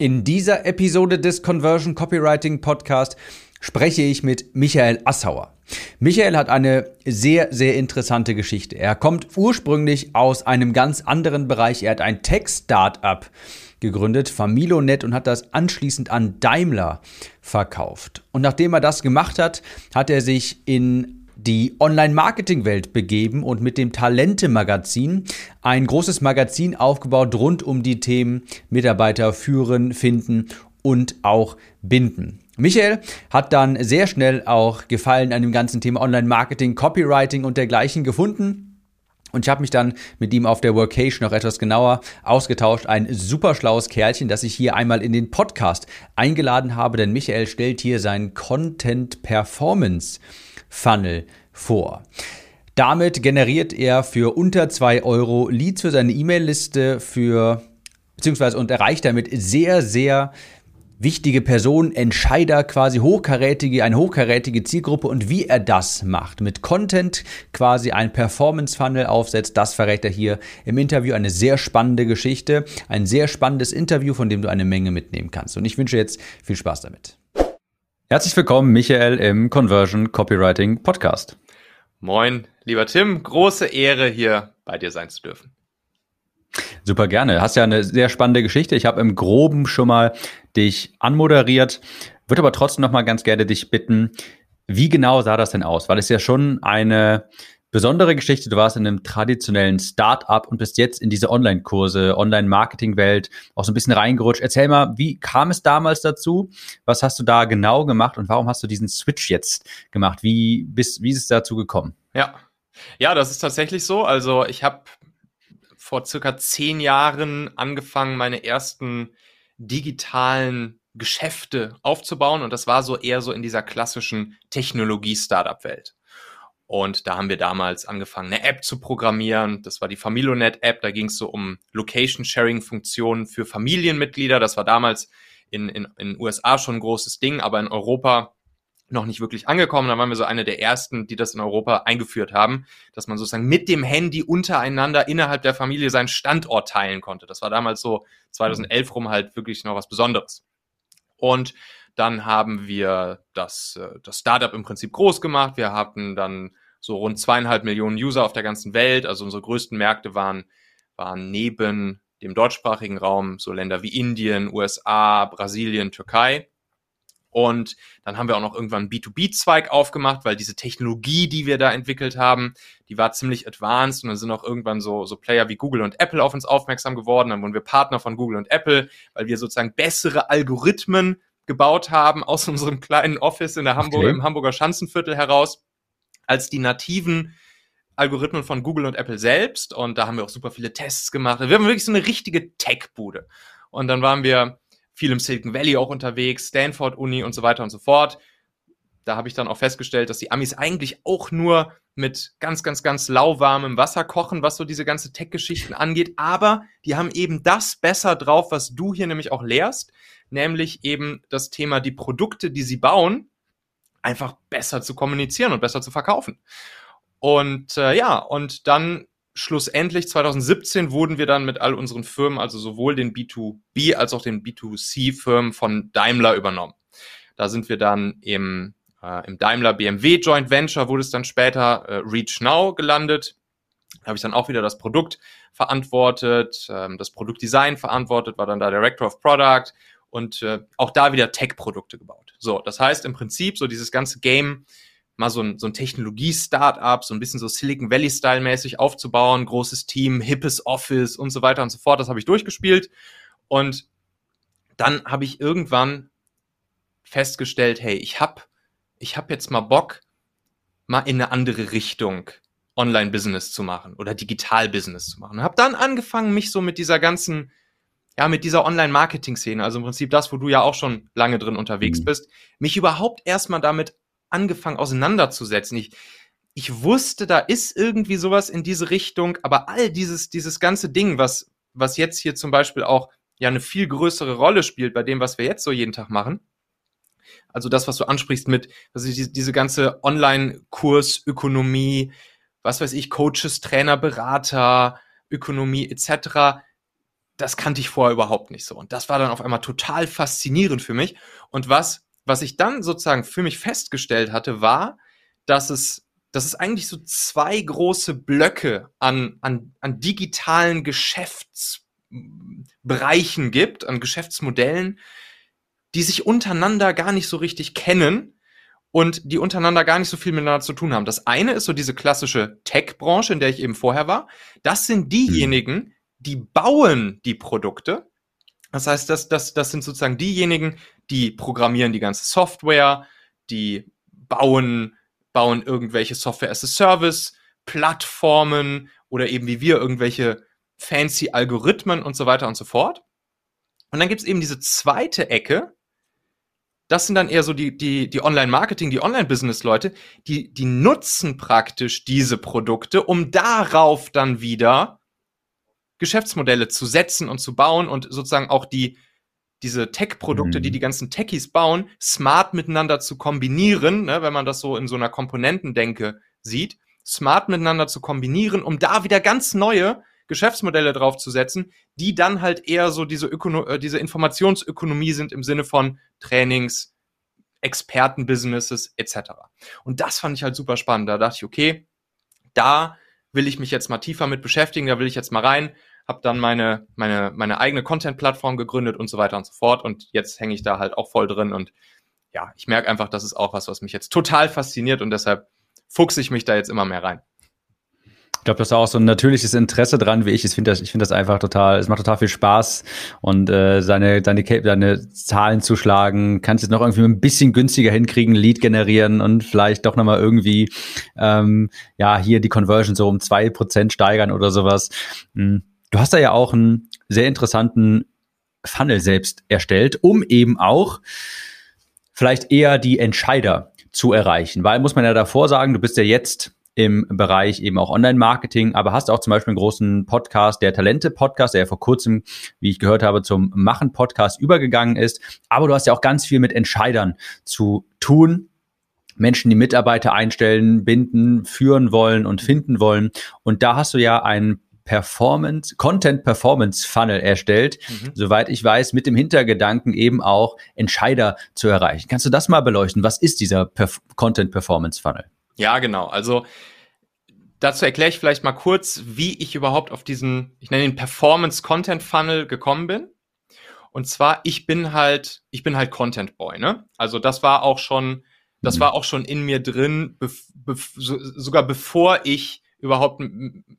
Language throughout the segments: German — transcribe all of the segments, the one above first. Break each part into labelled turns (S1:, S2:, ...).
S1: In dieser Episode des Conversion Copywriting Podcast spreche ich mit Michael Assauer. Michael hat eine sehr, sehr interessante Geschichte. Er kommt ursprünglich aus einem ganz anderen Bereich. Er hat ein Tech-Startup gegründet, Familonet, und hat das anschließend an Daimler verkauft. Und nachdem er das gemacht hat, hat er sich in die Online-Marketing-Welt begeben und mit dem Talente-Magazin ein großes Magazin aufgebaut rund um die Themen Mitarbeiter führen, finden und auch binden. Michael hat dann sehr schnell auch Gefallen an dem ganzen Thema Online-Marketing, Copywriting und dergleichen gefunden. Und ich habe mich dann mit ihm auf der Workation noch etwas genauer ausgetauscht. Ein super schlaues Kerlchen, das ich hier einmal in den Podcast eingeladen habe, denn Michael stellt hier seinen Content Performance Funnel vor. Damit generiert er für unter zwei Euro Leads für seine E-Mail-Liste für beziehungsweise und erreicht damit sehr, sehr wichtige Personen, Entscheider, quasi hochkarätige, eine hochkarätige Zielgruppe und wie er das macht, mit Content quasi ein Performance-Funnel aufsetzt, das verrät er hier im Interview. Eine sehr spannende Geschichte, ein sehr spannendes Interview, von dem du eine Menge mitnehmen kannst. Und ich wünsche jetzt viel Spaß damit. Herzlich willkommen, Michael, im Conversion Copywriting Podcast.
S2: Moin, lieber Tim, große Ehre, hier bei dir sein zu dürfen.
S1: Super gerne. Hast ja eine sehr spannende Geschichte. Ich habe im Groben schon mal dich anmoderiert, würde aber trotzdem noch mal ganz gerne dich bitten, wie genau sah das denn aus? Weil es ja schon eine besondere Geschichte. Du warst in einem traditionellen Start-up und bist jetzt in diese Online-Kurse, Online-Marketing-Welt auch so ein bisschen reingerutscht. Erzähl mal, wie kam es damals dazu? Was hast du da genau gemacht und warum hast du diesen Switch jetzt gemacht? Wie, bist, wie ist es dazu gekommen?
S2: Ja, ja, das ist tatsächlich so. Also ich habe vor circa zehn Jahren angefangen, meine ersten digitalen Geschäfte aufzubauen und das war so eher so in dieser klassischen Technologie-Startup-Welt. Und da haben wir damals angefangen, eine App zu programmieren. Das war die Familonet-App. Da ging es so um Location-Sharing-Funktionen für Familienmitglieder. Das war damals in, in, in den USA schon ein großes Ding, aber in Europa noch nicht wirklich angekommen. Da waren wir so eine der ersten, die das in Europa eingeführt haben, dass man sozusagen mit dem Handy untereinander innerhalb der Familie seinen Standort teilen konnte. Das war damals so 2011 rum halt wirklich noch was Besonderes. Und dann haben wir das, äh, das Startup im Prinzip groß gemacht. Wir hatten dann so rund zweieinhalb Millionen User auf der ganzen Welt. Also unsere größten Märkte waren, waren neben dem deutschsprachigen Raum so Länder wie Indien, USA, Brasilien, Türkei. Und dann haben wir auch noch irgendwann einen B2B-Zweig aufgemacht, weil diese Technologie, die wir da entwickelt haben, die war ziemlich advanced und dann sind auch irgendwann so, so Player wie Google und Apple auf uns aufmerksam geworden. Dann wurden wir Partner von Google und Apple, weil wir sozusagen bessere Algorithmen gebaut haben aus unserem kleinen Office in der Hamburg, okay. im Hamburger Schanzenviertel heraus, als die nativen Algorithmen von Google und Apple selbst. Und da haben wir auch super viele Tests gemacht. Wir haben wirklich so eine richtige Tech-Bude. Und dann waren wir viel im Silicon Valley auch unterwegs, Stanford Uni und so weiter und so fort. Da habe ich dann auch festgestellt, dass die Amis eigentlich auch nur mit ganz, ganz, ganz lauwarmem Wasser kochen, was so diese ganze Tech-Geschichten angeht. Aber die haben eben das besser drauf, was du hier nämlich auch lehrst, nämlich eben das Thema, die Produkte, die sie bauen, einfach besser zu kommunizieren und besser zu verkaufen. Und äh, ja, und dann schlussendlich 2017 wurden wir dann mit all unseren Firmen, also sowohl den B2B als auch den B2C-Firmen von Daimler übernommen. Da sind wir dann im, äh, im Daimler BMW Joint Venture, wurde es dann später äh, Reach Now gelandet. Da habe ich dann auch wieder das Produkt verantwortet, ähm, das Produktdesign verantwortet, war dann da Director of Product und äh, auch da wieder Tech-Produkte gebaut. So, das heißt im Prinzip so dieses ganze Game mal so ein, so ein Technologie-Startup, so ein bisschen so Silicon Valley-Style mäßig aufzubauen, großes Team, hippes Office und so weiter und so fort. Das habe ich durchgespielt und dann habe ich irgendwann festgestellt, hey, ich habe ich hab jetzt mal Bock, mal in eine andere Richtung Online-Business zu machen oder Digital-Business zu machen. Und habe dann angefangen, mich so mit dieser ganzen ja, mit dieser Online-Marketing-Szene, also im Prinzip das, wo du ja auch schon lange drin unterwegs mhm. bist, mich überhaupt erstmal damit angefangen auseinanderzusetzen. Ich, ich wusste, da ist irgendwie sowas in diese Richtung, aber all dieses, dieses ganze Ding, was, was jetzt hier zum Beispiel auch ja eine viel größere Rolle spielt bei dem, was wir jetzt so jeden Tag machen. Also das, was du ansprichst mit, also diese, diese ganze Online-Kursökonomie, was weiß ich, Coaches, Trainer, Berater, Ökonomie etc das kannte ich vorher überhaupt nicht so. Und das war dann auf einmal total faszinierend für mich. Und was, was ich dann sozusagen für mich festgestellt hatte, war, dass es, dass es eigentlich so zwei große Blöcke an, an, an digitalen Geschäftsbereichen gibt, an Geschäftsmodellen, die sich untereinander gar nicht so richtig kennen und die untereinander gar nicht so viel miteinander zu tun haben. Das eine ist so diese klassische Tech-Branche, in der ich eben vorher war. Das sind diejenigen, die bauen die Produkte. Das heißt, das, das, das sind sozusagen diejenigen, die programmieren die ganze Software, die bauen, bauen irgendwelche Software as a Service, Plattformen oder eben wie wir irgendwelche fancy Algorithmen und so weiter und so fort. Und dann gibt es eben diese zweite Ecke, das sind dann eher so die, die, die Online-Marketing, die Online-Business-Leute, die, die nutzen praktisch diese Produkte, um darauf dann wieder Geschäftsmodelle zu setzen und zu bauen und sozusagen auch die, diese Tech-Produkte, mhm. die die ganzen Techies bauen, smart miteinander zu kombinieren, ne, wenn man das so in so einer Komponentendenke sieht, smart miteinander zu kombinieren, um da wieder ganz neue Geschäftsmodelle draufzusetzen, die dann halt eher so diese, Ökono äh, diese Informationsökonomie sind im Sinne von Trainings, Expertenbusinesses etc. Und das fand ich halt super spannend. Da dachte ich, okay, da will ich mich jetzt mal tiefer mit beschäftigen, da will ich jetzt mal rein, habe dann meine, meine, meine eigene Content-Plattform gegründet und so weiter und so fort. Und jetzt hänge ich da halt auch voll drin. Und ja, ich merke einfach, das ist auch was, was mich jetzt total fasziniert und deshalb fuchse ich mich da jetzt immer mehr rein.
S1: Ich glaube, das ist auch so ein natürliches Interesse dran, wie ich. Ich finde das, ich finde das einfach total, es macht total viel Spaß und äh, seine, seine, seine Zahlen zu schlagen, kannst jetzt noch irgendwie ein bisschen günstiger hinkriegen, Lead generieren und vielleicht doch nochmal irgendwie ähm, ja hier die Conversion so um zwei Prozent steigern oder sowas. Hm. Du hast da ja auch einen sehr interessanten Funnel selbst erstellt, um eben auch vielleicht eher die Entscheider zu erreichen. Weil muss man ja davor sagen, du bist ja jetzt im Bereich eben auch Online-Marketing, aber hast auch zum Beispiel einen großen Podcast, der Talente-Podcast, der ja vor kurzem, wie ich gehört habe, zum Machen-Podcast übergegangen ist. Aber du hast ja auch ganz viel mit Entscheidern zu tun. Menschen, die Mitarbeiter einstellen, binden, führen wollen und finden wollen. Und da hast du ja einen Performance, Content Performance Funnel erstellt, mhm. soweit ich weiß, mit dem Hintergedanken eben auch Entscheider zu erreichen. Kannst du das mal beleuchten? Was ist dieser Perf Content Performance Funnel?
S2: Ja, genau. Also dazu erkläre ich vielleicht mal kurz, wie ich überhaupt auf diesen, ich nenne ihn Performance Content Funnel gekommen bin. Und zwar, ich bin halt, ich bin halt Content Boy, ne? Also das war auch schon, das mhm. war auch schon in mir drin, bef, bef, so, sogar bevor ich überhaupt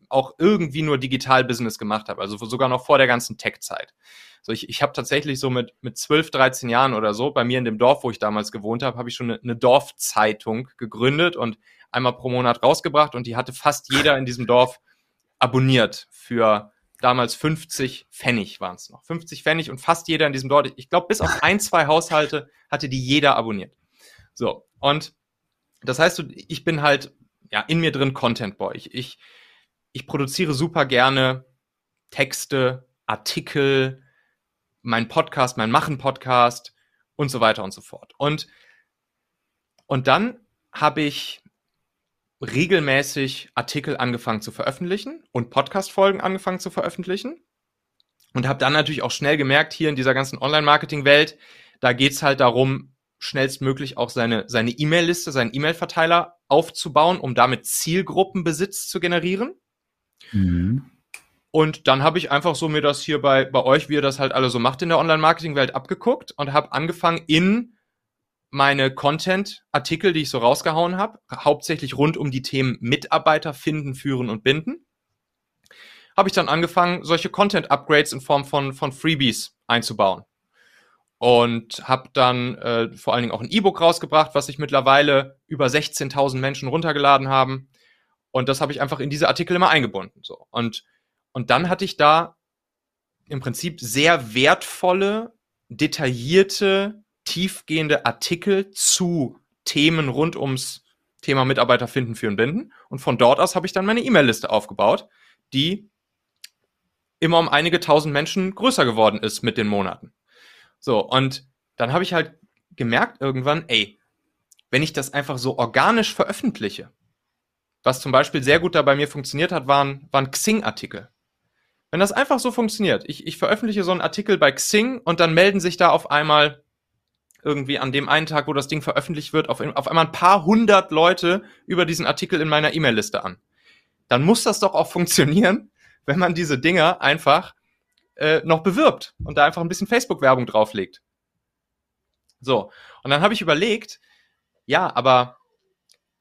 S2: auch irgendwie nur Digital-Business gemacht habe, also sogar noch vor der ganzen Tech-Zeit. So, ich, ich habe tatsächlich so mit, mit 12, 13 Jahren oder so, bei mir in dem Dorf, wo ich damals gewohnt habe, habe ich schon eine, eine Dorfzeitung gegründet und einmal pro Monat rausgebracht und die hatte fast jeder in diesem Dorf abonniert für damals 50 Pfennig waren es noch. 50 Pfennig und fast jeder in diesem Dorf, ich glaube, bis auf ein, zwei Haushalte hatte die jeder abonniert. So, und das heißt, ich bin halt ja in mir drin Content Boy. Ich, ich, ich produziere super gerne Texte, Artikel, mein Podcast, mein Machen-Podcast und so weiter und so fort. Und, und dann habe ich regelmäßig Artikel angefangen zu veröffentlichen und Podcast-Folgen angefangen zu veröffentlichen. Und habe dann natürlich auch schnell gemerkt, hier in dieser ganzen Online-Marketing-Welt, da geht's halt darum, schnellstmöglich auch seine seine E-Mail-Liste, seinen E-Mail-Verteiler aufzubauen, um damit Zielgruppenbesitz zu generieren. Mhm. Und dann habe ich einfach so mir das hier bei, bei euch, wie ihr das halt alle so macht in der Online-Marketing-Welt, abgeguckt und habe angefangen in meine Content-Artikel, die ich so rausgehauen habe, hauptsächlich rund um die Themen Mitarbeiter finden, führen und binden, habe ich dann angefangen, solche Content-Upgrades in Form von, von Freebies einzubauen. Und habe dann äh, vor allen Dingen auch ein E-Book rausgebracht, was sich mittlerweile über 16.000 Menschen runtergeladen haben. Und das habe ich einfach in diese Artikel immer eingebunden. So. Und und dann hatte ich da im Prinzip sehr wertvolle, detaillierte, tiefgehende Artikel zu Themen rund ums Thema Mitarbeiter finden, führen, binden. Und von dort aus habe ich dann meine E-Mail-Liste aufgebaut, die immer um einige tausend Menschen größer geworden ist mit den Monaten. So, und dann habe ich halt gemerkt irgendwann, ey, wenn ich das einfach so organisch veröffentliche, was zum Beispiel sehr gut da bei mir funktioniert hat, waren, waren Xing-Artikel. Wenn das einfach so funktioniert, ich, ich veröffentliche so einen Artikel bei Xing und dann melden sich da auf einmal irgendwie an dem einen Tag, wo das Ding veröffentlicht wird, auf, auf einmal ein paar hundert Leute über diesen Artikel in meiner E-Mail-Liste an. Dann muss das doch auch funktionieren, wenn man diese Dinger einfach äh, noch bewirbt und da einfach ein bisschen Facebook-Werbung drauflegt. So, und dann habe ich überlegt, ja, aber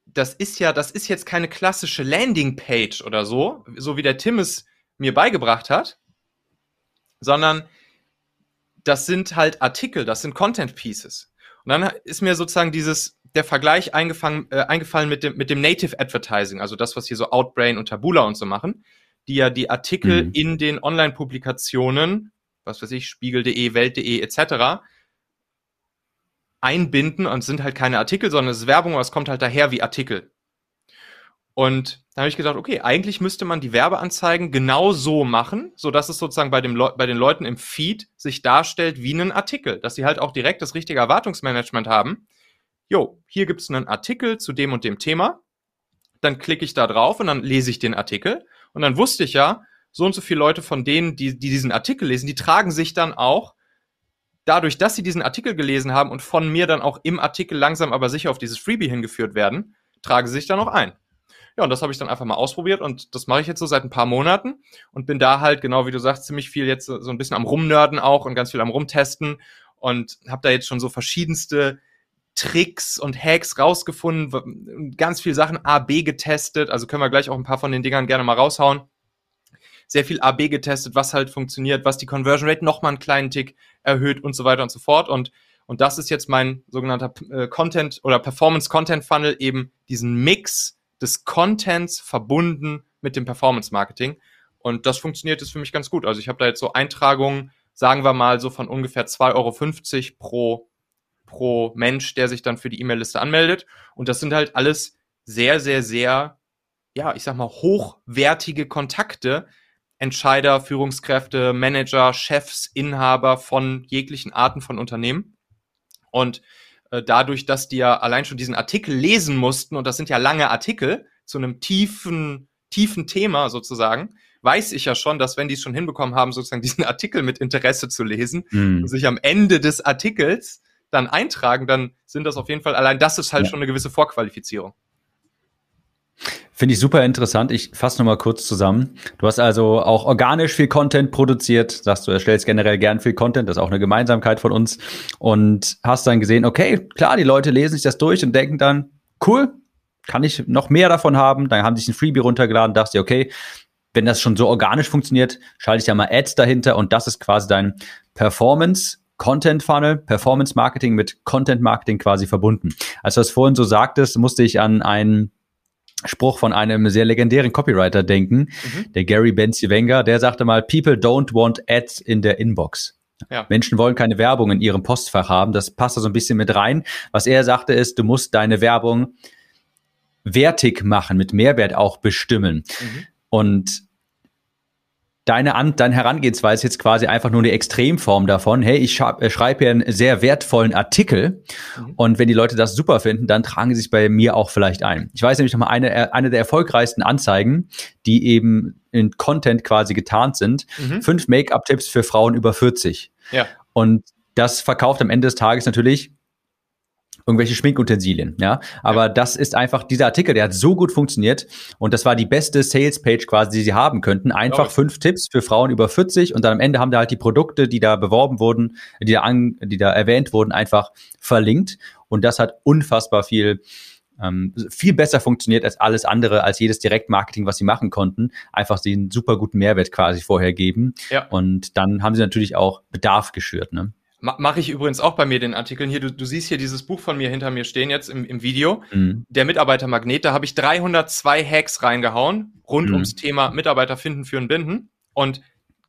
S2: das ist ja, das ist jetzt keine klassische Landingpage oder so, so wie der Tim es mir beigebracht hat, sondern das sind halt Artikel, das sind Content Pieces. Und dann ist mir sozusagen dieses, der Vergleich eingefangen, äh, eingefallen mit dem, mit dem Native Advertising, also das, was hier so Outbrain und Tabula und so machen, die ja die Artikel mhm. in den Online-Publikationen, was weiß ich, spiegel.de, welt.de etc., einbinden und sind halt keine Artikel, sondern es ist Werbung, aber es kommt halt daher wie Artikel. Und da habe ich gedacht, okay, eigentlich müsste man die Werbeanzeigen genau so machen, so dass es sozusagen bei, dem Le bei den Leuten im Feed sich darstellt wie ein Artikel, dass sie halt auch direkt das richtige Erwartungsmanagement haben. Jo, hier gibt es einen Artikel zu dem und dem Thema. Dann klicke ich da drauf und dann lese ich den Artikel. Und dann wusste ich ja, so und so viele Leute von denen, die, die diesen Artikel lesen, die tragen sich dann auch dadurch, dass sie diesen Artikel gelesen haben und von mir dann auch im Artikel langsam aber sicher auf dieses Freebie hingeführt werden, tragen sie sich dann auch ein. Ja, und das habe ich dann einfach mal ausprobiert und das mache ich jetzt so seit ein paar Monaten und bin da halt, genau wie du sagst, ziemlich viel jetzt so ein bisschen am Rumnörden auch und ganz viel am Rumtesten und habe da jetzt schon so verschiedenste Tricks und Hacks rausgefunden, ganz viel Sachen A, B getestet, also können wir gleich auch ein paar von den Dingern gerne mal raushauen sehr viel AB getestet, was halt funktioniert, was die Conversion Rate noch mal einen kleinen Tick erhöht und so weiter und so fort. Und, und das ist jetzt mein sogenannter äh, Content oder Performance Content Funnel, eben diesen Mix des Contents verbunden mit dem Performance Marketing. Und das funktioniert jetzt für mich ganz gut. Also ich habe da jetzt so Eintragungen, sagen wir mal so von ungefähr 2,50 Euro pro, pro Mensch, der sich dann für die E-Mail-Liste anmeldet. Und das sind halt alles sehr, sehr, sehr, ja, ich sag mal, hochwertige Kontakte, Entscheider, Führungskräfte, Manager, Chefs, Inhaber von jeglichen Arten von Unternehmen. Und äh, dadurch, dass die ja allein schon diesen Artikel lesen mussten, und das sind ja lange Artikel zu einem tiefen, tiefen Thema sozusagen, weiß ich ja schon, dass wenn die es schon hinbekommen haben, sozusagen diesen Artikel mit Interesse zu lesen mhm. und sich am Ende des Artikels dann eintragen, dann sind das auf jeden Fall, allein das ist halt ja. schon eine gewisse Vorqualifizierung.
S1: Finde ich super interessant. Ich fasse nochmal kurz zusammen. Du hast also auch organisch viel Content produziert, sagst du erstellst generell gern viel Content, das ist auch eine Gemeinsamkeit von uns und hast dann gesehen, okay, klar, die Leute lesen sich das durch und denken dann, cool, kann ich noch mehr davon haben? Dann haben sich ein Freebie runtergeladen, dachte dir, okay, wenn das schon so organisch funktioniert, schalte ich ja mal Ads dahinter und das ist quasi dein Performance Content Funnel, Performance Marketing mit Content Marketing quasi verbunden. Als du das vorhin so sagtest, musste ich an einen Spruch von einem sehr legendären Copywriter denken, mhm. der Gary Benziwenger, der sagte mal, People don't want ads in their inbox. Ja. Menschen wollen keine Werbung in ihrem Postfach haben. Das passt da so ein bisschen mit rein. Was er sagte ist, du musst deine Werbung wertig machen, mit Mehrwert auch bestimmen. Mhm. Und deine, An deine Herangehensweise ist jetzt quasi einfach nur eine Extremform davon. Hey, ich äh, schreibe hier einen sehr wertvollen Artikel mhm. und wenn die Leute das super finden, dann tragen sie sich bei mir auch vielleicht ein. Ich weiß nämlich noch mal eine, äh, eine der erfolgreichsten Anzeigen, die eben in Content quasi getarnt sind. Mhm. Fünf Make-up-Tipps für Frauen über 40. Ja. Und das verkauft am Ende des Tages natürlich irgendwelche Schminkutensilien, ja. Aber das ist einfach, dieser Artikel, der hat so gut funktioniert und das war die beste Sales-Page quasi, die sie haben könnten. Einfach ja. fünf Tipps für Frauen über 40 und dann am Ende haben da halt die Produkte, die da beworben wurden, die da, an, die da erwähnt wurden, einfach verlinkt und das hat unfassbar viel ähm, viel besser funktioniert als alles andere, als jedes Direktmarketing, was sie machen konnten. Einfach sie einen super guten Mehrwert quasi vorher geben. Ja. Und dann haben sie natürlich auch Bedarf geschürt. Ne?
S2: Mache ich übrigens auch bei mir den Artikeln hier. Du, du siehst hier dieses Buch von mir hinter mir stehen jetzt im, im Video. Mhm. Der Mitarbeitermagnet. Da habe ich 302 Hacks reingehauen rund mhm. ums Thema Mitarbeiter finden, führen, binden. Und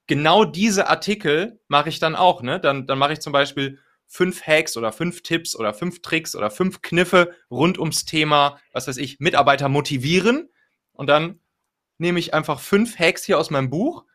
S2: genau diese Artikel mache ich dann auch. Ne? Dann, dann mache ich zum Beispiel fünf Hacks oder fünf Tipps oder fünf Tricks oder fünf Kniffe rund ums Thema, was weiß ich, Mitarbeiter motivieren. Und dann nehme ich einfach fünf Hacks hier aus meinem Buch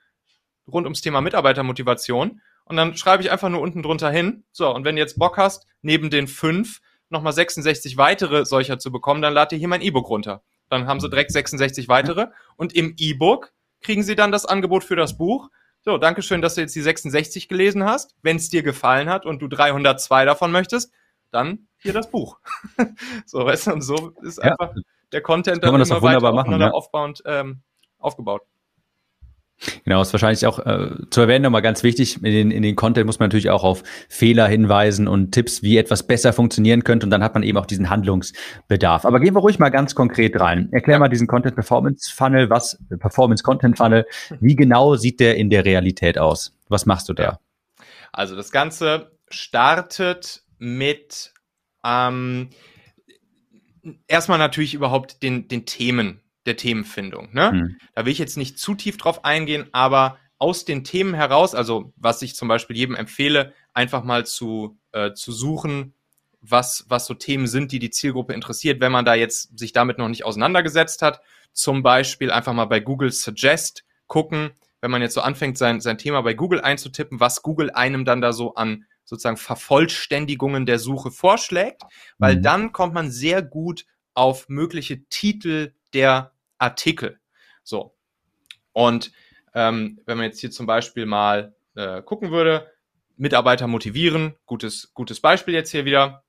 S2: rund ums Thema Mitarbeitermotivation und dann schreibe ich einfach nur unten drunter hin. So, und wenn du jetzt Bock hast, neben den fünf nochmal 66 weitere solcher zu bekommen, dann lad dir hier mein E-Book runter. Dann haben sie direkt 66 weitere und im E-Book kriegen Sie dann das Angebot für das Buch. So, danke schön, dass du jetzt die 66 gelesen hast. Wenn es dir gefallen hat und du 302 davon möchtest, dann hier das Buch. so, weißt du, und so ist ja. einfach der Content
S1: dann immer weiter machen, ja.
S2: aufbauend ähm, aufgebaut.
S1: Genau, ist wahrscheinlich auch äh, zu erwähnen nochmal ganz wichtig. In den, in den Content muss man natürlich auch auf Fehler hinweisen und Tipps, wie etwas besser funktionieren könnte. Und dann hat man eben auch diesen Handlungsbedarf. Aber gehen wir ruhig mal ganz konkret rein. Erklär ja. mal diesen Content Performance Funnel, was Performance Content Funnel. Wie genau sieht der in der Realität aus? Was machst du da?
S2: Also das Ganze startet mit ähm, erstmal natürlich überhaupt den, den Themen der Themenfindung. Ne? Mhm. Da will ich jetzt nicht zu tief drauf eingehen, aber aus den Themen heraus, also was ich zum Beispiel jedem empfehle, einfach mal zu, äh, zu suchen, was, was so Themen sind, die die Zielgruppe interessiert, wenn man da jetzt sich damit noch nicht auseinandergesetzt hat. Zum Beispiel einfach mal bei Google Suggest gucken, wenn man jetzt so anfängt, sein, sein Thema bei Google einzutippen, was Google einem dann da so an sozusagen Vervollständigungen der Suche vorschlägt, weil mhm. dann kommt man sehr gut auf mögliche Titel der Artikel. So. Und ähm, wenn man jetzt hier zum Beispiel mal äh, gucken würde, Mitarbeiter motivieren, gutes, gutes Beispiel jetzt hier wieder.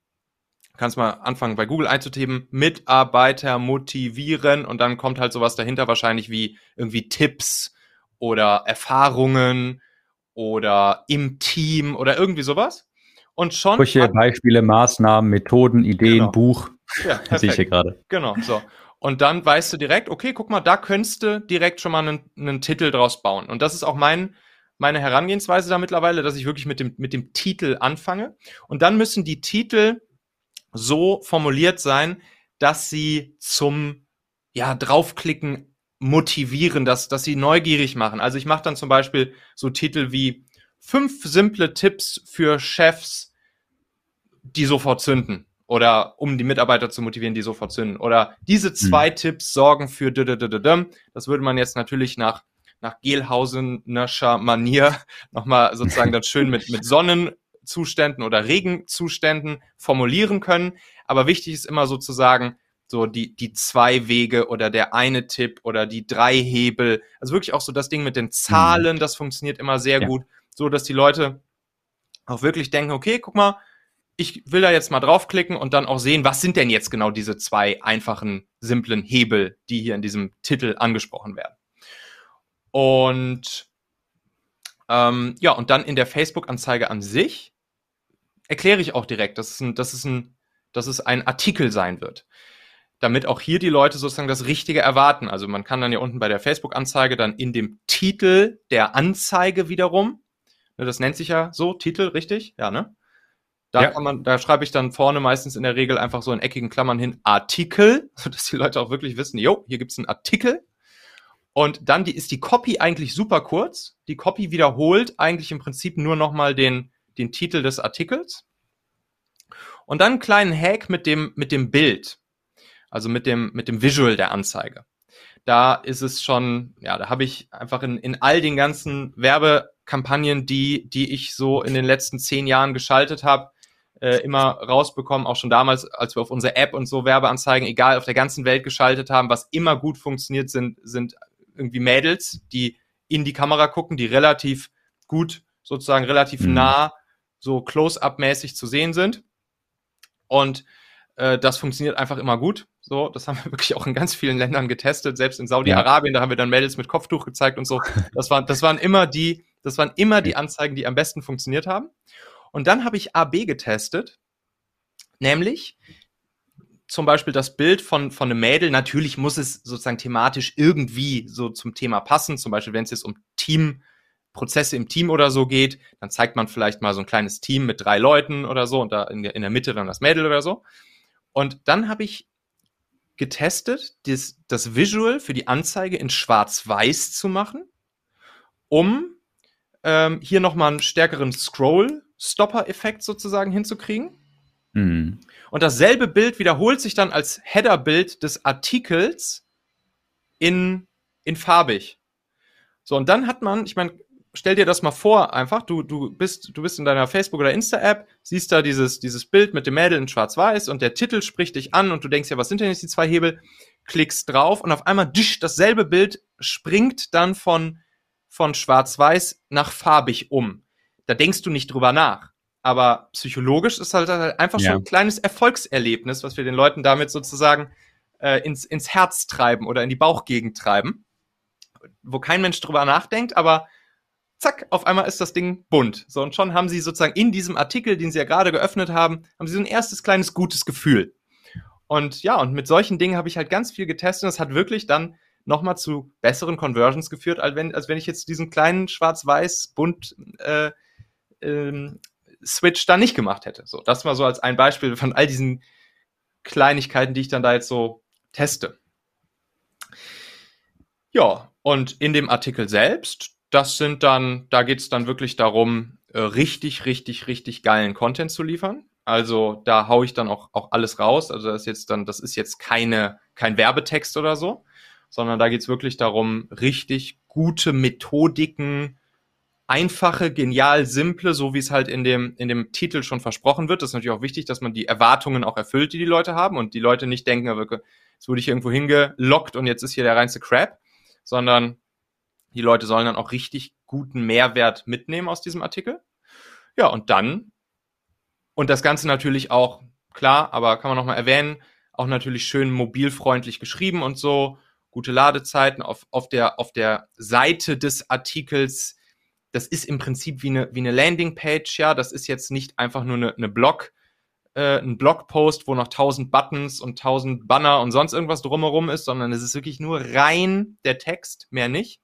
S2: Kannst mal anfangen bei Google einzutippen, Mitarbeiter motivieren und dann kommt halt sowas dahinter wahrscheinlich wie irgendwie Tipps oder Erfahrungen oder im Team oder irgendwie sowas. Und schon.
S1: Sprüche, Beispiele, Maßnahmen, Methoden, Ideen, genau. Buch.
S2: Ja, sehe ich hier gerade. Genau, so. Und dann weißt du direkt, okay, guck mal, da könntest du direkt schon mal einen, einen Titel draus bauen. Und das ist auch mein, meine Herangehensweise da mittlerweile, dass ich wirklich mit dem, mit dem Titel anfange. Und dann müssen die Titel so formuliert sein, dass sie zum ja, draufklicken motivieren, dass, dass sie neugierig machen. Also ich mache dann zum Beispiel so Titel wie fünf simple Tipps für Chefs, die sofort zünden oder um die Mitarbeiter zu motivieren, die sofort zünden. Oder diese hm. zwei mhm. Tipps sorgen für das würde man jetzt natürlich nach nach Gelhausenerscher Manier nochmal sozusagen dann schön mit, mit Sonnenzuständen oder Regenzuständen formulieren können. Aber wichtig ist immer sozusagen so die, die zwei Wege oder der eine Tipp oder die drei Hebel. Also wirklich auch so das Ding mit den Zahlen, mhm. das funktioniert immer sehr ja. gut, so dass die Leute auch wirklich denken, okay, guck mal, ich will da jetzt mal draufklicken und dann auch sehen, was sind denn jetzt genau diese zwei einfachen, simplen Hebel, die hier in diesem Titel angesprochen werden. Und ähm, ja, und dann in der Facebook-Anzeige an sich erkläre ich auch direkt, dass es, ein, dass, es ein, dass es ein Artikel sein wird. Damit auch hier die Leute sozusagen das Richtige erwarten. Also man kann dann ja unten bei der Facebook-Anzeige dann in dem Titel der Anzeige wiederum, ne, das nennt sich ja so, Titel, richtig? Ja, ne? Da ja. kann man, da schreibe ich dann vorne meistens in der Regel einfach so in eckigen Klammern hin Artikel, sodass die Leute auch wirklich wissen, jo, hier gibt's einen Artikel. Und dann die, ist die Copy eigentlich super kurz. Die Copy wiederholt eigentlich im Prinzip nur nochmal den, den Titel des Artikels. Und dann einen kleinen Hack mit dem, mit dem Bild. Also mit dem, mit dem Visual der Anzeige. Da ist es schon, ja, da habe ich einfach in, in all den ganzen Werbekampagnen, die, die ich so in den letzten zehn Jahren geschaltet habe, äh, immer rausbekommen, auch schon damals, als wir auf unsere App und so Werbeanzeigen, egal, auf der ganzen Welt geschaltet haben. Was immer gut funktioniert, sind, sind irgendwie Mädels, die in die Kamera gucken, die relativ gut, sozusagen relativ mhm. nah, so close-up-mäßig zu sehen sind. Und äh, das funktioniert einfach immer gut. So, das haben wir wirklich auch in ganz vielen Ländern getestet, selbst in Saudi-Arabien, ja. da haben wir dann Mädels mit Kopftuch gezeigt und so. Das waren, das waren immer die, das waren immer die Anzeigen, die am besten funktioniert haben. Und dann habe ich AB getestet, nämlich zum Beispiel das Bild von, von einem Mädel. Natürlich muss es sozusagen thematisch irgendwie so zum Thema passen. Zum Beispiel, wenn es jetzt um Teamprozesse im Team oder so geht, dann zeigt man vielleicht mal so ein kleines Team mit drei Leuten oder so und da in der, in der Mitte dann das Mädel oder so. Und dann habe ich getestet, das, das Visual für die Anzeige in schwarz-weiß zu machen, um ähm, hier nochmal einen stärkeren Scroll Stopper-Effekt sozusagen hinzukriegen. Mhm. Und dasselbe Bild wiederholt sich dann als Header-Bild des Artikels in, in farbig. So, und dann hat man, ich meine, stell dir das mal vor, einfach, du, du bist, du bist in deiner Facebook- oder Insta-App, siehst da dieses, dieses Bild mit dem Mädel in Schwarz-Weiß und der Titel spricht dich an und du denkst ja, was sind denn jetzt die zwei Hebel? Klickst drauf und auf einmal disch, dasselbe Bild springt dann von, von schwarz-weiß nach farbig um. Da denkst du nicht drüber nach. Aber psychologisch ist halt, halt einfach ja. schon ein kleines Erfolgserlebnis, was wir den Leuten damit sozusagen äh, ins, ins Herz treiben oder in die Bauchgegend treiben, wo kein Mensch drüber nachdenkt, aber zack, auf einmal ist das Ding bunt. So, und schon haben sie sozusagen in diesem Artikel, den sie ja gerade geöffnet haben, haben sie so ein erstes kleines gutes Gefühl. Und ja, und mit solchen Dingen habe ich halt ganz viel getestet und es hat wirklich dann nochmal zu besseren Conversions geführt, als wenn, als wenn ich jetzt diesen kleinen schwarz-weiß bunt äh, ähm, Switch da nicht gemacht hätte. So, das war so als ein Beispiel von all diesen Kleinigkeiten, die ich dann da jetzt so teste. Ja, und in dem Artikel selbst, das sind dann, da geht es dann wirklich darum, äh, richtig, richtig, richtig geilen Content zu liefern. Also da haue ich dann auch, auch alles raus. Also das ist jetzt dann, das ist jetzt keine, kein Werbetext oder so, sondern da geht es wirklich darum, richtig gute Methodiken, einfache, genial, simple, so wie es halt in dem, in dem Titel schon versprochen wird. Das ist natürlich auch wichtig, dass man die Erwartungen auch erfüllt, die die Leute haben und die Leute nicht denken, jetzt wurde ich irgendwo hingelockt und jetzt ist hier der reinste Crap, sondern die Leute sollen dann auch richtig guten Mehrwert mitnehmen aus diesem Artikel. Ja, und dann, und das Ganze natürlich auch, klar, aber kann man nochmal erwähnen, auch natürlich schön mobilfreundlich geschrieben und so, gute Ladezeiten auf, auf, der, auf der Seite des Artikels. Das ist im Prinzip wie eine, wie eine Landingpage, ja. Das ist jetzt nicht einfach nur eine, eine Blog, äh, ein Blogpost, wo noch tausend Buttons und tausend Banner und sonst irgendwas drumherum ist, sondern es ist wirklich nur rein der Text, mehr nicht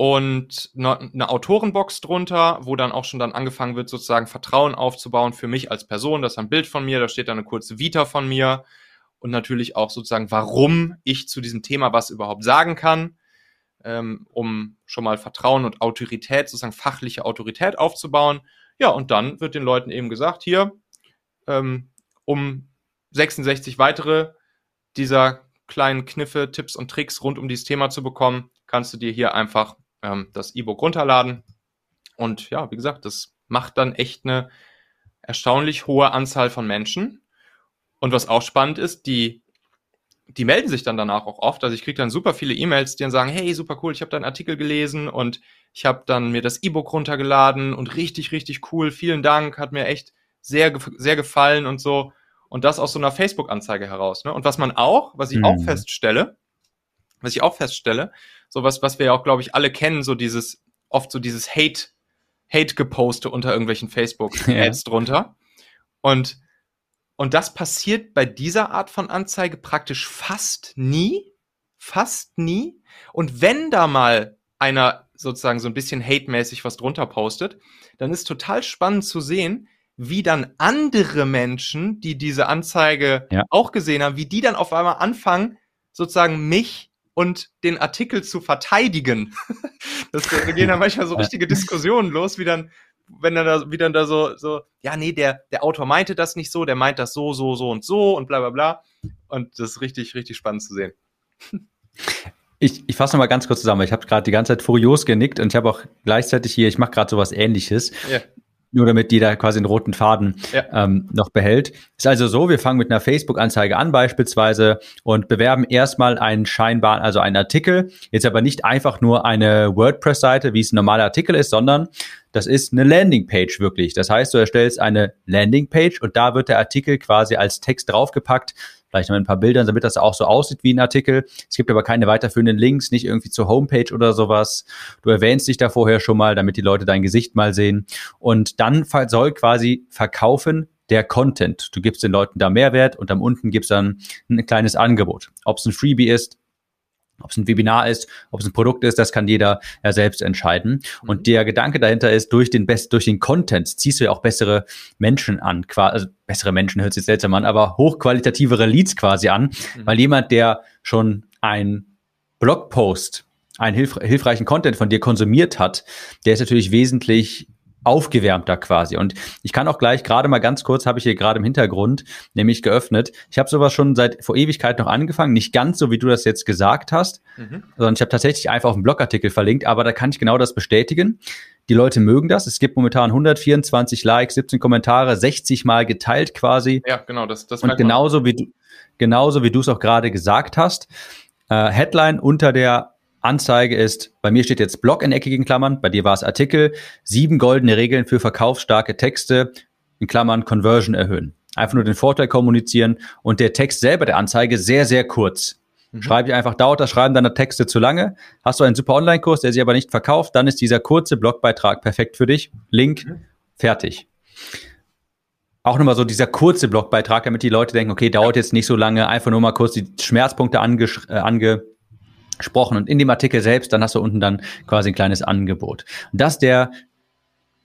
S2: und eine Autorenbox drunter, wo dann auch schon dann angefangen wird, sozusagen Vertrauen aufzubauen für mich als Person. Das ist ein Bild von mir, da steht dann eine kurze Vita von mir und natürlich auch sozusagen, warum ich zu diesem Thema was überhaupt sagen kann, ähm, um schon mal Vertrauen und Autorität, sozusagen fachliche Autorität aufzubauen. Ja, und dann wird den Leuten eben gesagt, hier, ähm, um 66 weitere dieser kleinen Kniffe, Tipps und Tricks rund um dieses Thema zu bekommen, kannst du dir hier einfach ähm, das E-Book runterladen. Und ja, wie gesagt, das macht dann echt eine erstaunlich hohe Anzahl von Menschen. Und was auch spannend ist, die, die melden sich dann danach auch oft. Also ich kriege dann super viele E-Mails, die dann sagen, hey, super cool, ich habe deinen Artikel gelesen und ich habe dann mir das E-Book runtergeladen und richtig, richtig cool, vielen Dank, hat mir echt sehr, sehr gefallen und so. Und das aus so einer Facebook-Anzeige heraus. Ne? Und was man auch, was ich mhm. auch feststelle, was ich auch feststelle, sowas, was wir ja auch, glaube ich, alle kennen, so dieses, oft so dieses Hate, Hate-Geposte unter irgendwelchen Facebook-Ads ja. drunter. Und, und das passiert bei dieser Art von Anzeige praktisch fast nie. Fast nie. Und wenn da mal einer sozusagen so ein bisschen hate-mäßig was drunter postet, dann ist total spannend zu sehen, wie dann andere Menschen, die diese Anzeige ja. auch gesehen haben, wie die dann auf einmal anfangen, sozusagen mich und den Artikel zu verteidigen. das, da gehen dann manchmal so richtige Diskussionen los, wie dann, wenn dann da, wie dann da so, so, ja, nee, der, der Autor meinte das nicht so, der meint das so, so, so und so und bla bla bla. Und das ist richtig, richtig spannend zu sehen.
S1: Ich, ich fasse noch mal ganz kurz zusammen. Ich habe gerade die ganze Zeit furios genickt und ich habe auch gleichzeitig hier, ich mache gerade sowas ähnliches. Ja nur damit die da quasi einen roten Faden ja. ähm, noch behält. Ist also so, wir fangen mit einer Facebook-Anzeige an beispielsweise und bewerben erstmal einen scheinbaren, also einen Artikel, jetzt aber nicht einfach nur eine WordPress-Seite, wie es ein normaler Artikel ist, sondern das ist eine Landingpage wirklich. Das heißt, du erstellst eine Landingpage und da wird der Artikel quasi als Text draufgepackt, vielleicht noch ein paar Bildern, damit das auch so aussieht wie ein Artikel. Es gibt aber keine weiterführenden Links, nicht irgendwie zur Homepage oder sowas. Du erwähnst dich da vorher schon mal, damit die Leute dein Gesicht mal sehen. Und dann soll quasi verkaufen der Content. Du gibst den Leuten da Mehrwert und am unten gibst dann ein kleines Angebot. Ob es ein Freebie ist, ob es ein Webinar ist, ob es ein Produkt ist, das kann jeder ja selbst entscheiden. Und mhm. der Gedanke dahinter ist, durch den best, durch den Content ziehst du ja auch bessere Menschen an, also bessere Menschen hört sich seltsam an, aber hochqualitativere Leads quasi an, mhm. weil jemand, der schon ein Blogpost, einen hilf hilfreichen Content von dir konsumiert hat, der ist natürlich wesentlich aufgewärmter quasi. Und ich kann auch gleich gerade mal ganz kurz, habe ich hier gerade im Hintergrund nämlich geöffnet. Ich habe sowas schon seit vor Ewigkeit noch angefangen, nicht ganz so, wie du das jetzt gesagt hast, mhm. sondern ich habe tatsächlich einfach auf einen Blogartikel verlinkt, aber da kann ich genau das bestätigen. Die Leute mögen das. Es gibt momentan 124 Likes, 17 Kommentare, 60 Mal geteilt quasi.
S2: Ja, genau, das, das
S1: Und genauso wie du, genauso wie du es auch gerade gesagt hast, Äh, Headline unter der Anzeige ist, bei mir steht jetzt Blog in eckigen Klammern, bei dir war es Artikel, sieben goldene Regeln für verkaufsstarke Texte, in Klammern Conversion erhöhen. Einfach nur den Vorteil kommunizieren und der Text selber der Anzeige sehr, sehr kurz. Mhm. Schreibe ich einfach, dauert das Schreiben deiner Texte zu lange? Hast du einen super Online-Kurs, der sich aber nicht verkauft, dann ist dieser kurze Blogbeitrag perfekt für dich. Link, mhm. fertig. Auch nochmal so dieser kurze Blogbeitrag, damit die Leute denken, okay, dauert jetzt nicht so lange, einfach nur mal kurz die Schmerzpunkte anges äh, angesprochen und in dem Artikel selbst, dann hast du unten dann quasi ein kleines Angebot. Und das der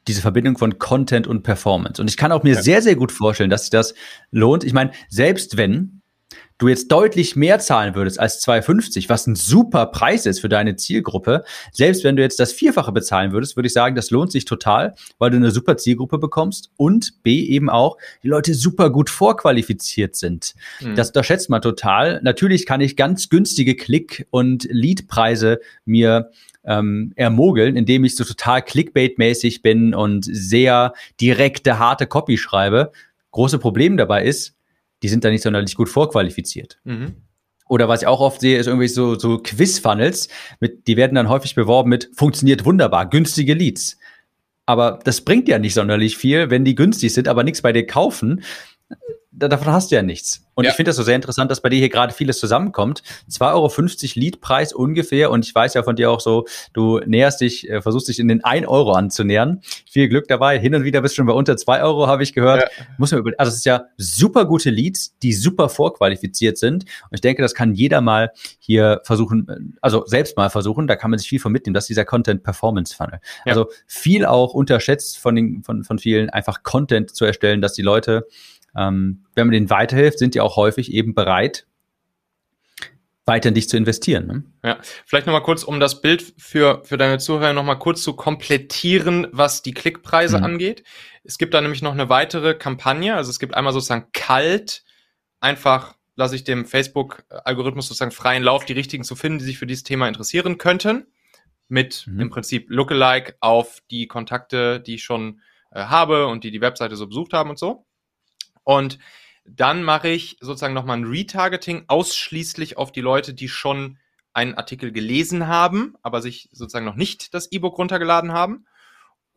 S1: diese Verbindung von Content und Performance. Und ich kann auch mir ja. sehr, sehr gut vorstellen, dass sich das lohnt. Ich meine, selbst wenn du jetzt deutlich mehr zahlen würdest als 2,50, was ein super Preis ist für deine Zielgruppe, selbst wenn du jetzt das Vierfache bezahlen würdest, würde ich sagen, das lohnt sich total, weil du eine super Zielgruppe bekommst und B eben auch, die Leute super gut vorqualifiziert sind. Mhm. Das, das schätzt man total. Natürlich kann ich ganz günstige Klick- und Leadpreise mir ähm, ermogeln, indem ich so total Clickbait-mäßig bin und sehr direkte, harte Copy schreibe. Große Problem dabei ist, die sind da nicht sonderlich gut vorqualifiziert. Mhm. Oder was ich auch oft sehe, ist irgendwie so, so Quiz-Funnels, mit, die werden dann häufig beworben mit funktioniert wunderbar, günstige Leads. Aber das bringt ja nicht sonderlich viel, wenn die günstig sind, aber nichts bei dir kaufen davon hast du ja nichts. Und ja. ich finde das so sehr interessant, dass bei dir hier gerade vieles zusammenkommt. 2,50 Euro Leadpreis ungefähr. Und ich weiß ja von dir auch so, du näherst dich, äh, versuchst dich in den 1 Euro anzunähern. Viel Glück dabei. Hin und wieder bist du schon bei unter 2 Euro, habe ich gehört. Ja. Muss man über also es ist ja super gute Leads, die super vorqualifiziert sind. Und ich denke, das kann jeder mal hier versuchen, also selbst mal versuchen. Da kann man sich viel von mitnehmen. Das ist dieser Content Performance Funnel. Ja. Also viel auch unterschätzt von den, von, von vielen, einfach Content zu erstellen, dass die Leute ähm, wenn man denen weiterhilft, sind die auch häufig eben bereit, weiter in dich zu investieren. Ne?
S2: Ja, vielleicht nochmal kurz, um das Bild für, für deine Zuhörer nochmal kurz zu komplettieren, was die Klickpreise mhm. angeht. Es gibt da nämlich noch eine weitere Kampagne, also es gibt einmal sozusagen kalt, einfach lasse ich dem Facebook-Algorithmus sozusagen freien Lauf, die richtigen zu finden, die sich für dieses Thema interessieren könnten, mit mhm. im Prinzip Lookalike auf die Kontakte, die ich schon äh, habe und die die Webseite so besucht haben und so. Und dann mache ich sozusagen nochmal ein Retargeting ausschließlich auf die Leute, die schon einen Artikel gelesen haben, aber sich sozusagen noch nicht das E-Book runtergeladen haben.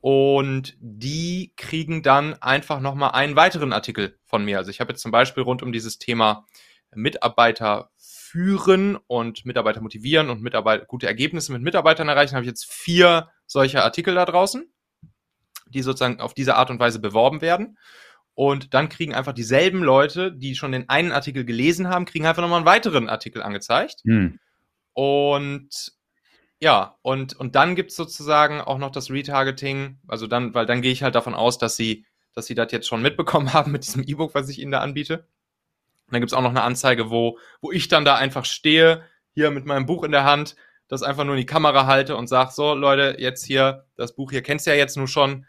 S2: Und die kriegen dann einfach nochmal einen weiteren Artikel von mir. Also ich habe jetzt zum Beispiel rund um dieses Thema Mitarbeiter führen und Mitarbeiter motivieren und Mitarbeiter, gute Ergebnisse mit Mitarbeitern erreichen, habe ich jetzt vier solcher Artikel da draußen, die sozusagen auf diese Art und Weise beworben werden. Und dann kriegen einfach dieselben Leute, die schon den einen Artikel gelesen haben, kriegen einfach nochmal einen weiteren Artikel angezeigt. Hm. Und ja, und, und dann gibt's sozusagen auch noch das Retargeting. Also dann, weil dann gehe ich halt davon aus, dass sie, dass sie das jetzt schon mitbekommen haben mit diesem E-Book, was ich ihnen da anbiete. Und dann gibt's auch noch eine Anzeige, wo, wo ich dann da einfach stehe, hier mit meinem Buch in der Hand, das einfach nur in die Kamera halte und sag, so Leute, jetzt hier, das Buch hier kennst du ja jetzt nur schon,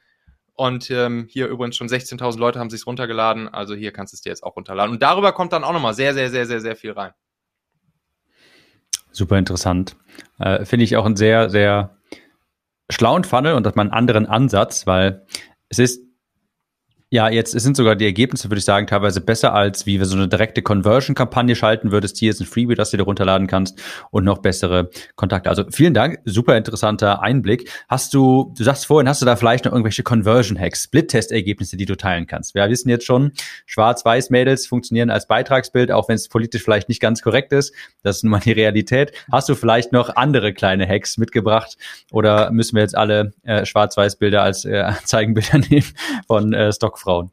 S2: und ähm, hier übrigens schon 16.000 Leute haben sich runtergeladen. Also hier kannst du es dir jetzt auch runterladen. Und darüber kommt dann auch nochmal sehr, sehr, sehr, sehr, sehr viel rein.
S1: Super interessant. Äh, Finde ich auch einen sehr, sehr schlauen Funnel und dass man einen anderen Ansatz, weil es ist ja, jetzt sind sogar die Ergebnisse, würde ich sagen, teilweise besser, als wie wir so eine direkte Conversion-Kampagne schalten würdest. Hier ist ein Freebie, das du dir runterladen kannst und noch bessere Kontakte. Also vielen Dank, super interessanter Einblick. Hast du, du sagst vorhin, hast du da vielleicht noch irgendwelche Conversion-Hacks, Split-Test-Ergebnisse, die du teilen kannst? Wir wissen jetzt schon, Schwarz-Weiß-Mädels funktionieren als Beitragsbild, auch wenn es politisch vielleicht nicht ganz korrekt ist. Das ist nun mal die Realität. Hast du vielleicht noch andere kleine Hacks mitgebracht oder müssen wir jetzt alle äh, Schwarz-Weiß-Bilder als äh, Anzeigenbilder nehmen von äh, Stock Frauen.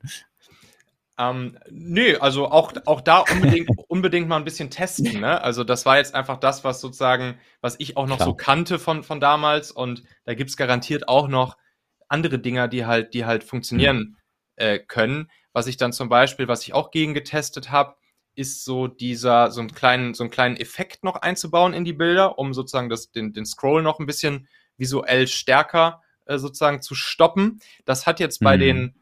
S2: Ähm, nö, also auch, auch da unbedingt, unbedingt mal ein bisschen testen. Ne? Also das war jetzt einfach das, was sozusagen, was ich auch noch Klar. so kannte von, von damals und da gibt es garantiert auch noch andere Dinger, die halt, die halt funktionieren mhm. äh, können. Was ich dann zum Beispiel, was ich auch gegen getestet habe, ist so dieser, so einen kleinen, so einen kleinen Effekt noch einzubauen in die Bilder, um sozusagen das, den, den Scroll noch ein bisschen visuell stärker äh, sozusagen zu stoppen. Das hat jetzt bei mhm. den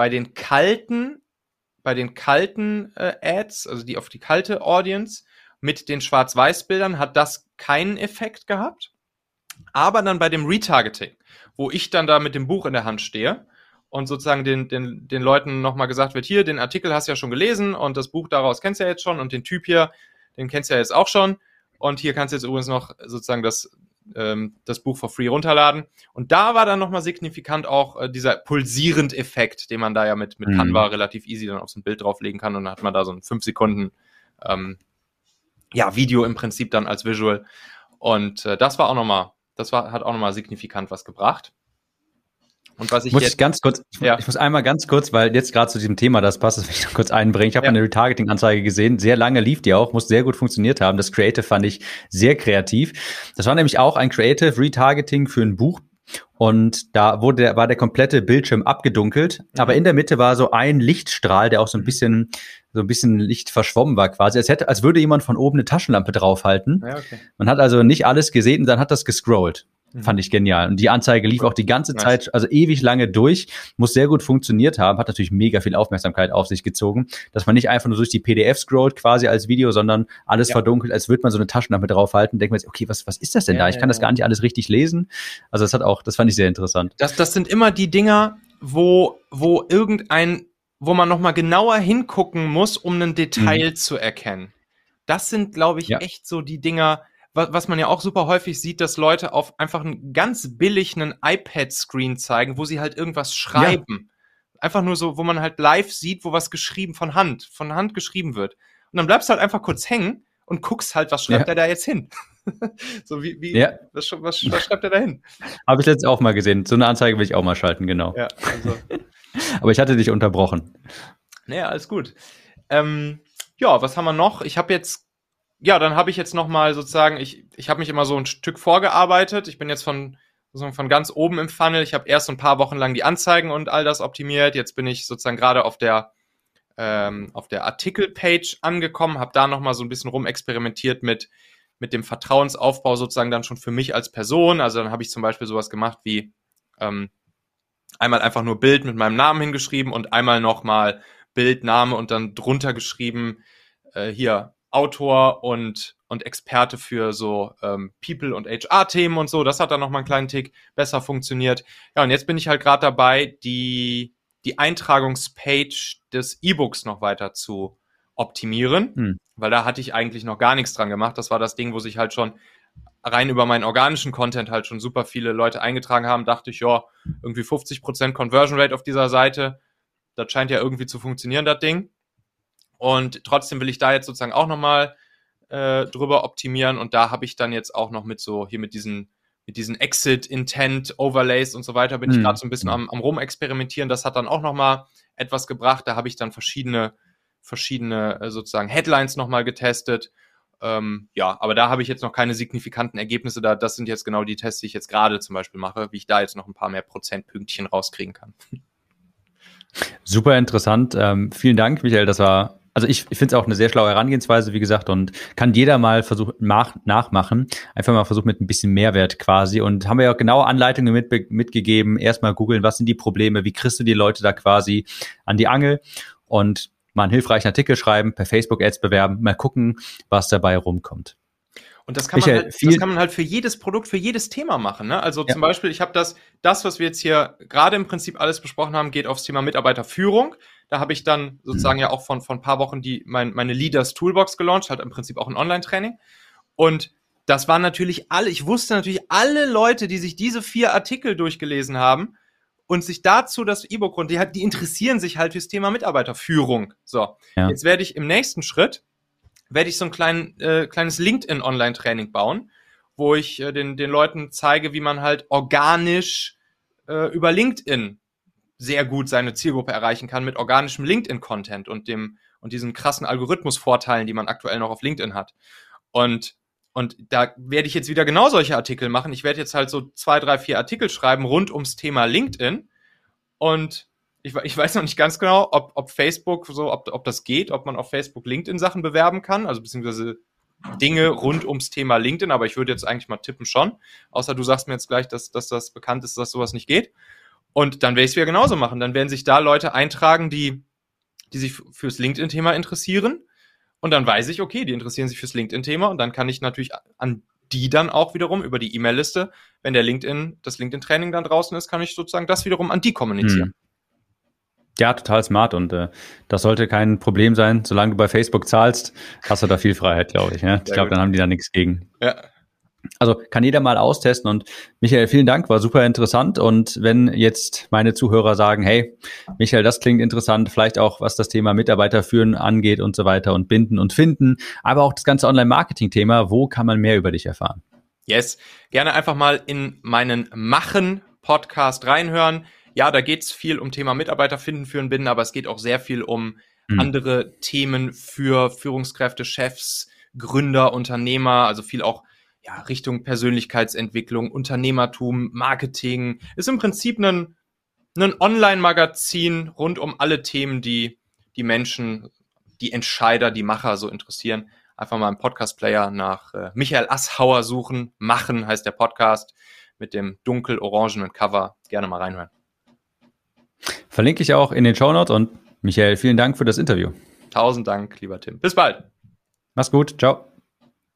S2: bei den kalten, bei den kalten äh, Ads, also die auf die kalte Audience, mit den Schwarz-Weiß-Bildern hat das keinen Effekt gehabt. Aber dann bei dem Retargeting, wo ich dann da mit dem Buch in der Hand stehe und sozusagen den, den, den Leuten nochmal gesagt wird, hier, den Artikel hast du ja schon gelesen und das Buch daraus kennst du ja jetzt schon und den Typ hier, den kennst du ja jetzt auch schon. Und hier kannst du jetzt übrigens noch sozusagen das, ähm, das Buch for free runterladen. Und da war dann nochmal signifikant auch äh, dieser pulsierend Effekt, den man da ja mit, mit mhm. Canva relativ easy dann auf so ein Bild drauflegen kann. Und dann hat man da so ein 5 Sekunden ähm, ja, Video im Prinzip dann als Visual. Und äh, das war auch nochmal, das war, hat auch nochmal signifikant was gebracht.
S1: Und was ich muss jetzt, ich ganz kurz, ja. ich muss einmal ganz kurz, weil jetzt gerade zu diesem Thema das passt, das will ich noch kurz einbringen. Ich habe ja. eine Retargeting-Anzeige gesehen, sehr lange lief die auch, muss sehr gut funktioniert haben. Das Creative fand ich sehr kreativ. Das war nämlich auch ein Creative Retargeting für ein Buch. Und da wurde, war der komplette Bildschirm abgedunkelt, mhm. aber in der Mitte war so ein Lichtstrahl, der auch so ein bisschen, so ein bisschen Licht verschwommen war quasi. Als hätte, als würde jemand von oben eine Taschenlampe draufhalten. Ja, okay. Man hat also nicht alles gesehen und dann hat das gescrollt. Mhm. Fand ich genial. Und die Anzeige lief auch die ganze nice. Zeit, also ewig lange durch, muss sehr gut funktioniert haben, hat natürlich mega viel Aufmerksamkeit auf sich gezogen, dass man nicht einfach nur durch die PDF scrollt quasi als Video, sondern alles ja. verdunkelt, als würde man so eine Taschenlampe draufhalten, denkt man sich, okay, was, was ist das denn ja, da? Ich kann ja, das gar nicht alles richtig lesen. Also das hat auch, das fand ich sehr interessant.
S2: Das, das sind immer die Dinger, wo, wo irgendein, wo man nochmal genauer hingucken muss, um ein Detail mhm. zu erkennen. Das sind, glaube ich, echt so die Dinger, was man ja auch super häufig sieht, dass Leute auf einfach einen ganz billigen iPad-Screen zeigen, wo sie halt irgendwas schreiben. Ja. Einfach nur so, wo man halt live sieht, wo was geschrieben von Hand, von Hand geschrieben wird. Und dann bleibst du halt einfach kurz hängen und guckst halt, was schreibt ja. er da jetzt hin? so wie, wie ja. was, was, was, schreibt er da hin?
S1: Habe ich letztens auch mal gesehen. So eine Anzeige will ich auch mal schalten, genau. Ja, also. Aber ich hatte dich unterbrochen.
S2: Naja, alles gut. Ähm, ja, was haben wir noch? Ich habe jetzt ja, dann habe ich jetzt nochmal sozusagen, ich, ich habe mich immer so ein Stück vorgearbeitet. Ich bin jetzt von, von ganz oben im Funnel. Ich habe erst ein paar Wochen lang die Anzeigen und all das optimiert. Jetzt bin ich sozusagen gerade auf der, ähm, auf der Artikelpage angekommen, habe da nochmal so ein bisschen rumexperimentiert mit, mit dem Vertrauensaufbau sozusagen dann schon für mich als Person. Also dann habe ich zum Beispiel sowas gemacht wie ähm, einmal einfach nur Bild mit meinem Namen hingeschrieben und einmal nochmal Bild, Name und dann drunter geschrieben, äh, hier Autor und, und Experte für so ähm, People- und HR-Themen und so. Das hat dann nochmal einen kleinen Tick besser funktioniert. Ja, und jetzt bin ich halt gerade dabei, die, die Eintragungspage des E-Books noch weiter zu optimieren, hm. weil da hatte ich eigentlich noch gar nichts dran gemacht. Das war das Ding, wo sich halt schon rein über meinen organischen Content halt schon super viele Leute eingetragen haben. Dachte ich, ja, irgendwie 50% Conversion Rate auf dieser Seite. Das scheint ja irgendwie zu funktionieren, das Ding. Und trotzdem will ich da jetzt sozusagen auch nochmal äh, drüber optimieren. Und da habe ich dann jetzt auch noch mit so, hier mit diesen, mit diesen Exit-Intent-Overlays und so weiter, bin mhm. ich gerade so ein bisschen am, am Rumexperimentieren. Das hat dann auch nochmal etwas gebracht. Da habe ich dann verschiedene, verschiedene äh, sozusagen Headlines nochmal getestet. Ähm, ja, aber da habe ich jetzt noch keine signifikanten Ergebnisse. Da, das sind jetzt genau die Tests, die ich jetzt gerade zum Beispiel mache, wie ich da jetzt noch ein paar mehr Prozentpünktchen rauskriegen kann.
S1: Super interessant. Ähm, vielen Dank, Michael. Das war also ich, ich finde es auch eine sehr schlaue Herangehensweise, wie gesagt, und kann jeder mal versuchen, nach, nachmachen. Einfach mal versuchen mit ein bisschen Mehrwert quasi. Und haben wir ja auch genaue Anleitungen mit, mitgegeben. Erstmal googeln, was sind die Probleme, wie kriegst du die Leute da quasi an die Angel und mal einen hilfreichen Artikel schreiben, per Facebook-Ads bewerben, mal gucken, was dabei rumkommt.
S2: Und das kann, man halt, das kann man halt für jedes Produkt, für jedes Thema machen. Ne? Also ja. zum Beispiel, ich habe das, das, was wir jetzt hier gerade im Prinzip alles besprochen haben, geht aufs Thema Mitarbeiterführung. Da habe ich dann sozusagen mhm. ja auch von, von ein paar Wochen die, mein, meine Leaders Toolbox gelauncht, halt im Prinzip auch ein Online-Training. Und das waren natürlich alle, ich wusste natürlich alle Leute, die sich diese vier Artikel durchgelesen haben und sich dazu das E-Book und die, die interessieren sich halt fürs Thema Mitarbeiterführung. So, ja. jetzt werde ich im nächsten Schritt werde ich so ein klein, äh, kleines LinkedIn-Online-Training bauen, wo ich äh, den, den Leuten zeige, wie man halt organisch äh, über LinkedIn sehr gut seine Zielgruppe erreichen kann mit organischem LinkedIn-Content und dem und diesen krassen Algorithmus-Vorteilen, die man aktuell noch auf LinkedIn hat. Und und da werde ich jetzt wieder genau solche Artikel machen. Ich werde jetzt halt so zwei, drei, vier Artikel schreiben rund ums Thema LinkedIn und ich, ich weiß noch nicht ganz genau, ob, ob Facebook so, ob, ob das geht, ob man auf Facebook LinkedIn-Sachen bewerben kann, also beziehungsweise Dinge rund ums Thema LinkedIn, aber ich würde jetzt eigentlich mal tippen schon. Außer du sagst mir jetzt gleich, dass, dass das bekannt ist, dass sowas nicht geht. Und dann werde ich es wieder genauso machen. Dann werden sich da Leute eintragen, die, die sich fürs LinkedIn-Thema interessieren. Und dann weiß ich, okay, die interessieren sich fürs LinkedIn-Thema und dann kann ich natürlich an die dann auch wiederum über die E-Mail-Liste, wenn der LinkedIn, das LinkedIn-Training dann draußen ist, kann ich sozusagen das wiederum an die kommunizieren. Hm.
S1: Ja, total smart und äh, das sollte kein Problem sein. Solange du bei Facebook zahlst, hast du da viel Freiheit, glaube ich. Ja? Ich glaube, dann haben die da nichts gegen. Ja. Also kann jeder mal austesten und Michael, vielen Dank, war super interessant und wenn jetzt meine Zuhörer sagen, hey, Michael, das klingt interessant, vielleicht auch was das Thema Mitarbeiter führen angeht und so weiter und binden und finden, aber auch das ganze Online-Marketing-Thema, wo kann man mehr über dich erfahren?
S2: Yes, gerne einfach mal in meinen Machen-Podcast reinhören ja, da geht es viel um Thema Mitarbeiter finden, führen, binden, aber es geht auch sehr viel um mhm. andere Themen für Führungskräfte, Chefs, Gründer, Unternehmer, also viel auch ja, Richtung Persönlichkeitsentwicklung, Unternehmertum, Marketing. Ist im Prinzip ein, ein Online-Magazin rund um alle Themen, die die Menschen, die Entscheider, die Macher so interessieren. Einfach mal im Podcast-Player nach äh, Michael Asshauer suchen. Machen heißt der Podcast mit dem dunkel-orangenen Cover. Gerne mal reinhören.
S1: Verlinke ich auch in den Show Notes und Michael, vielen Dank für das Interview.
S2: Tausend Dank, lieber Tim. Bis bald.
S1: Mach's gut. Ciao.